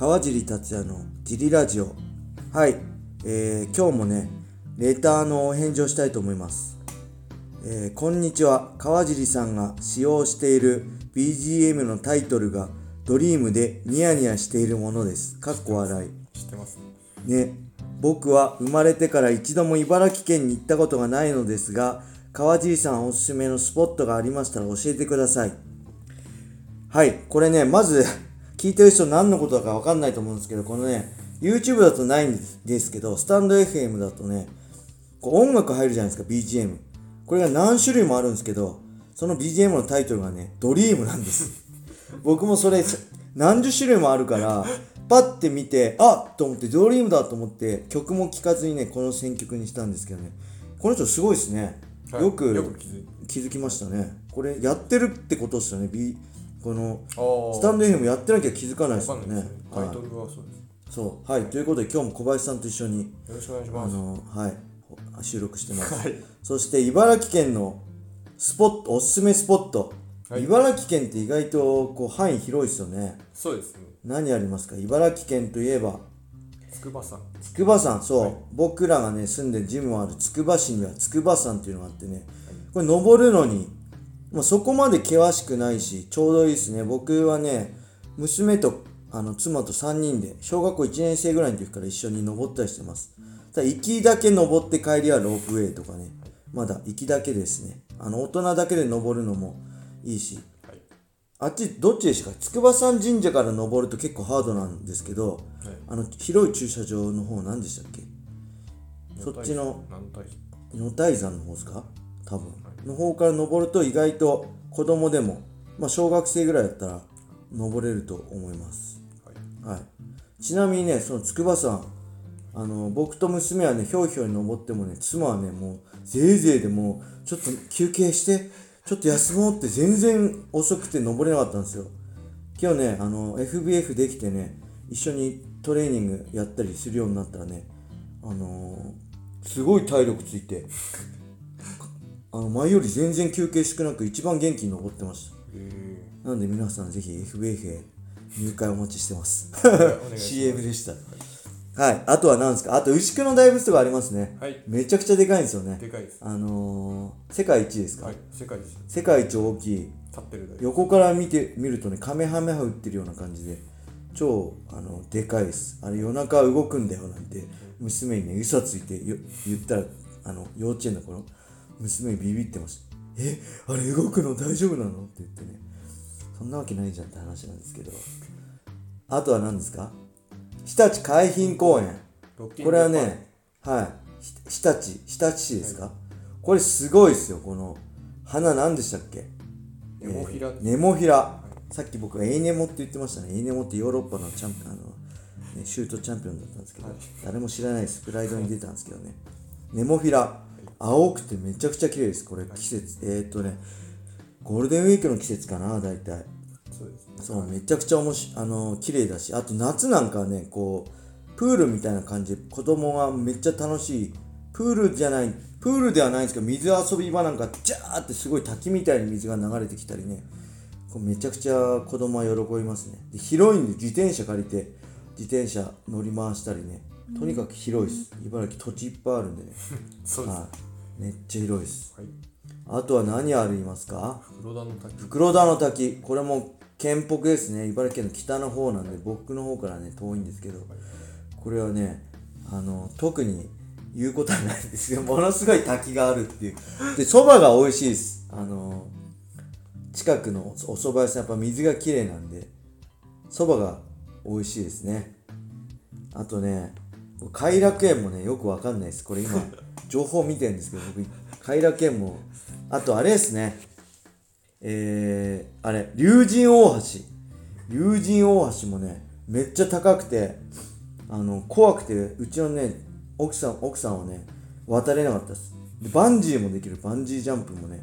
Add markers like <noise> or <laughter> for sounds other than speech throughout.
川尻達也のジリラジオ。はい、えー、今日もねレターの返事をしたいと思います、えー、こんにちは。川尻さんが使用している BGM のタイトルがドリームでニヤニヤしているものです。かっこ笑い。知ってます。ね、僕は生まれてから一度も茨城県に行ったことがないのですが、川尻さんおすすめのスポットがありましたら教えてください。はい、これね、まず、聞いてる人何のことだかわかんないと思うんですけど、このね、YouTube だとないんですけど、スタンド FM だとね、こう音楽入るじゃないですか、BGM。これが何種類もあるんですけど、その BGM のタイトルがね、ドリームなんです。<laughs> 僕もそれ、何十種類もあるから、パッて見て、あっと思って、ドリームだと思って、曲も聴かずにね、この選曲にしたんですけどね、この人すごいですね。はいよく気づきましたね。これ、やってるってことですよね、B、この、スタンド FM やってなきゃ気づかないですよね。タイはい。トルはそうです。そう。はい。ということで、今日も小林さんと一緒に、よろしくお願いしあます。の、はい、収録してます。はい。そして、茨城県のスポット、おすすめスポット。はい。茨城県って意外とこう範囲広いですよね。そうですね。何ありますか？茨城県といえば、筑波山。筑波山、そう、はい。僕らがね、住んでるジムもある筑波市には筑波山っていうのがあってね、これ登るのに、まあ、そこまで険しくないし、ちょうどいいですね。僕はね、娘とあの妻と3人で、小学校1年生ぐらいの時から一緒に登ったりしてます。ただ、行きだけ登って帰りはロープウェイとかね、まだ行きだけですね。あの、大人だけで登るのもいいし、はいあっち、どっちでしたか？筑波山神社から登ると結構ハードなんですけど、はい。あの、広い駐車場の方何でしたっけ？そっちの何体女体山の方ですか？多分。の方から登ると意外と子供でも、まあ小学生ぐらいだったら登れると思います。はいはい。ちなみにね、その筑波山、あの、僕と娘はね、ひょうひょうに登ってもね、妻はね、もう、ぜいぜいでもう、ちょっと休憩して、ちょっと休もうって全然遅くて登れなかったんですよ。今日ね、あの、FBF できてね、一緒にトレーニングやったりするようになったらね、あのーすごい体力ついて、あの、前より全然休憩少なく一番元気に登ってました。えなので皆さんぜひ FBF へ入会お待ちしてます。CM でした。はい。あとは何ですか？あと牛久の大仏とかありますね。はいめちゃくちゃでかいんですよね。ーでかいですあのー、世界一ですか、はい世界一立世界一大きい。ってる横から見てみるとね、カメハメハ打ってるような感じで、超、あの、でかいです。あれ夜中動くんだよなんて、娘にね、嘘ついてよ言ったら、あの、幼稚園の頃、娘ビビってました。え、あれ動くの大丈夫なの？って言ってね、そんなわけないじゃんって話なんですけど。あとは何ですか？日立海浜公園。これはね、はい、ひ日立、日立市ですか、これすごいですよ、この花何でしたっけ？ネモフィラえーネモフィラ。さっき僕がエイネモって言ってましたね。エイネモってヨーロッパのチャンピオン、あの、ね、シュートチャンピオンだったんですけど、はい誰も知らないです。プライドに出たんですけどね。ネモフィラ。青くてめちゃくちゃ綺麗です。これ季節。えー、っとね、ゴールデンウィークの季節かな、大体。そうですね。そう、めちゃくちゃおもし、あの、綺麗だし、あと夏なんかはね、こう、プールみたいな感じ。で、子供がめっちゃ楽しい、プールじゃない、プールではないんですけど、水遊び場なんか、ジャーってすごい滝みたいに水が流れてきたりね、こうめちゃくちゃ子供は喜びますね。で広いんで自転車借りて、自転車乗り回したりね、とにかく広いです。茨城土地いっぱいあるんでね、<laughs> そうですはい、めっちゃ広いです。はい。あとは何ありますか？黒田の滝。袋田の滝。これも県北ですね。茨城県の北の方なんで僕の方からね遠いんですけど。これはねあの特に言うことはないんですけど <laughs> ものすごい滝があるっていう。でそばが美味しいです。あの近くのお蕎麦屋さん。やっぱ水がきれいなんでそばが美味しいですね。あとね偕楽園もねよくわかんないですこれ今 <laughs> 情報見てるんですけど僕偕楽園もあとあれですねえー、あれ、竜神大橋。竜神大橋もね、めっちゃ高くて、あの、怖くて、うちのね、奥さん、奥さんはね、渡れなかったです。でバンジーもできる、バンジージャンプもね、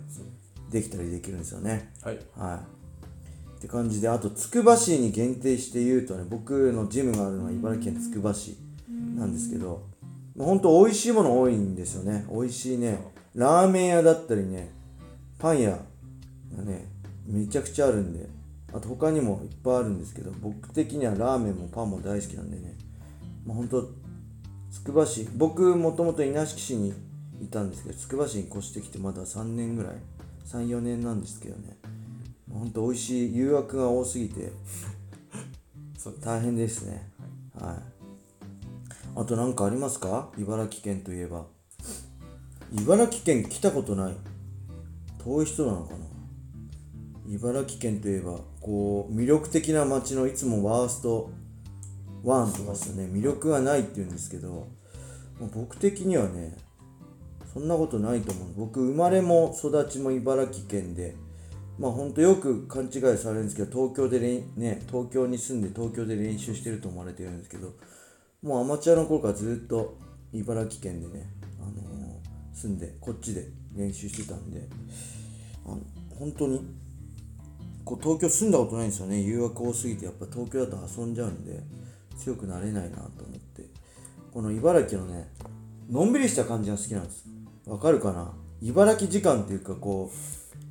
できたりできるんですよね。はいはい。って感じで、あと、つくば市に限定して言うとね、僕のジムがあるのは茨城県つくば市なんですけど、ほんと美味しいもの多いんですよね。美味しいね、ラーメン屋だったりね、パン屋がね、めちゃくちゃあるんで、あと他にもいっぱいあるんですけど僕的にはラーメンもパンも大好きなんでねまあ本当つくば市僕もともと稲敷市にいたんですけどつくば市に越してきてまだ3年ぐらい34年なんですけどねほんと美味しい誘惑が多すぎて <laughs> 大変ですね。はい、あと何かありますか？茨城県といえば。茨城県来たことない。遠い人なのかな？茨城県といえばこう魅力的な街のいつもワースト。1とかですよね。魅力がないって言うんですけど僕的にはねそんなことないと思う。僕生まれも育ちも茨城県でまあほんとよく勘違いされるんですけど東京でね東京に住んで東京で練習してると思われてるんですけどもうアマチュアの頃からずっと茨城県でね、あのー住んでこっちで練習してたんであの本当にこう東京住んだことないんですよね。誘惑多すぎてやっぱ東京だと遊んじゃうんで強くなれないなと思って。この茨城のねのんびりした感じが好きなんです。わかるかな？茨城時間っていうかこ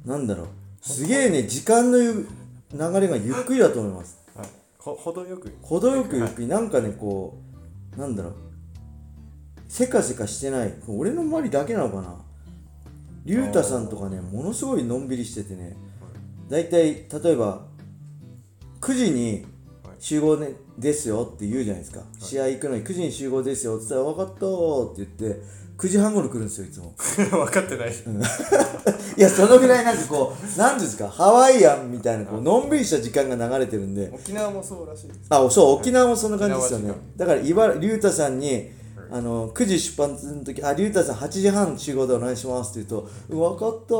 うなんだろう。すげえね時間のゆ流れがゆっくりだと思います。はい。ほ程よく。程よくゆっくり。なんかねこうなんだろう。せかせかしてない。俺の周りだけなのかな。龍太さんとかねものすごいのんびりしててね。だいたい例えば9時に集合、ね、ですよって言うじゃないですか、試合行くのに9時に集合ですよって言ったら分かったーって言って9時半頃来るんですよいつも。<laughs> 分かってない、<laughs> いやそのぐらいなんかこう何ですかハワイアンみたいなこうのんびりした時間が流れてるんで。沖縄もそうらしいです。あそう沖縄もそんな感じですよね。だから茨龍太さんにあの9時出発の時「あ龍太さん8時半集合でお願いします」って言うと「分かった」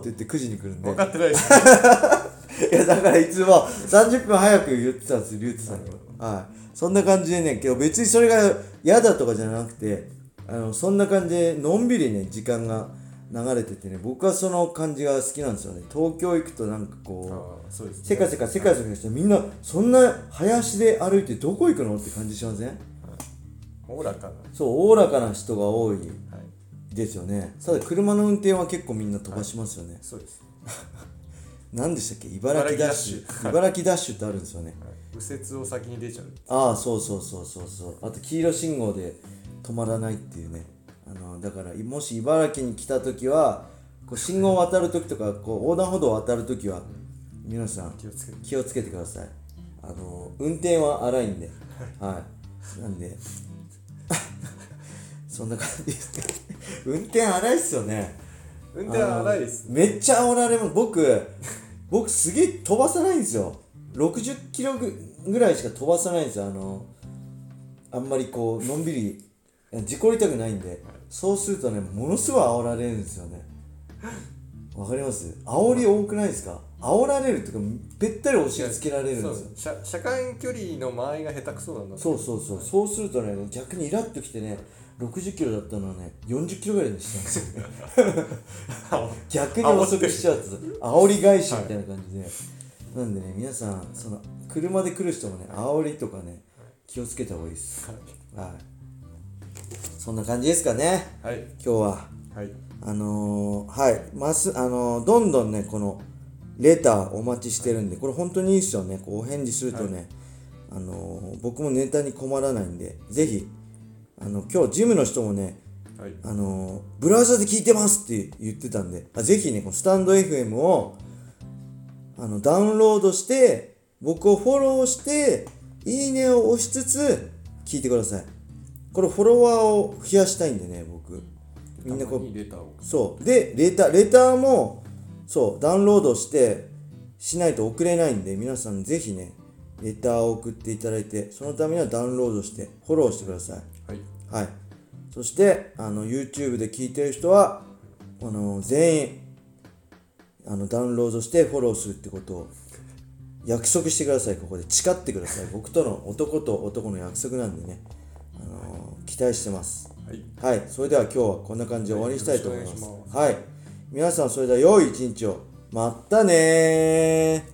って言って9時に来るんで。分かってないです。<laughs> いやだからいつも30分早く言ってたんですよ龍太さんに。はい。そんな感じでね今日別にそれが嫌だとかじゃなくてあのそんな感じでのんびりね時間が流れててね僕はその感じが好きなんですよね。東京行くとなんかこうあーそうです、ね、せかせかせかせかしてみんなそんな林で歩いてどこ行くのって感じしません？おおらかな。そうおおらかな人が多いはい。ですよね。ただ車の運転は結構みんな飛ばしますよね、そうです、<laughs> 何でしたっけ？茨城ダッシュ。茨茨城ダッシュってあるんですよね。はい、右折を先に出ちゃうああそうそうそうそうそう。あと黄色信号で止まらないっていうね。あのだからもし茨城に来た時はこう信号を渡る時とかこう横断歩道を渡る時は皆さん気をつけて。ください。あの運転は荒いんで。はい。なんで <laughs> そんな感じですね。運転荒いっすよね。運転は荒いですめっちゃ煽られます。僕僕すげえ飛ばさないんですよ。60キロぐぐらいしか飛ばさないんですよ。あのあんまりこうのんびり事故りたくないんでそうするとねものすごい煽られるんですよね。わかります？煽り多くないですか？煽られるっていうかべったり押し付けられるんですよ。車距離の間合いが下手くそなんだそうそうそう。そうするとね逆にイラッときてね60キロだったのはね40キロぐらいにしたんですよ。逆に遅くしちゃうと煽り返しみたいな感じで、なんでね皆さんその車で来る人もね煽りとかね気をつけた方がいいです。はいそんな感じですかね。はい。今日は。はい。あのー、はい。ますあのーどんどんねこのレターお待ちしてるんでこれ本当にいいですよね。こうお返事するとね、あのー僕もネタに困らないんでぜひあの今日ジムの人もねはい。あのーブラウザで聞いてますって言ってたんであぜひねこのスタンド FM をあのダウンロードして僕をフォローしていいねを押しつつ聞いてくださいこれフォロワーを増やしたいんでね僕。みんなこうレターをそう。でレターレターもそうダウンロードしてしないと送れないんで皆さんぜひねレターを送っていただいてそのためにはダウンロードしてフォローしてください。はい。はい。そしてあの YouTube で聞いてる人はあの全員あのダウンロードしてフォローするってことを約束してください。ここで誓ってください。僕との男と男の約束なんでね期待してます、はい、はい、それでは今日はこんな感じで終わりにしたいと思います,はい。ま、はい。皆さんそれでは良い一日を。またね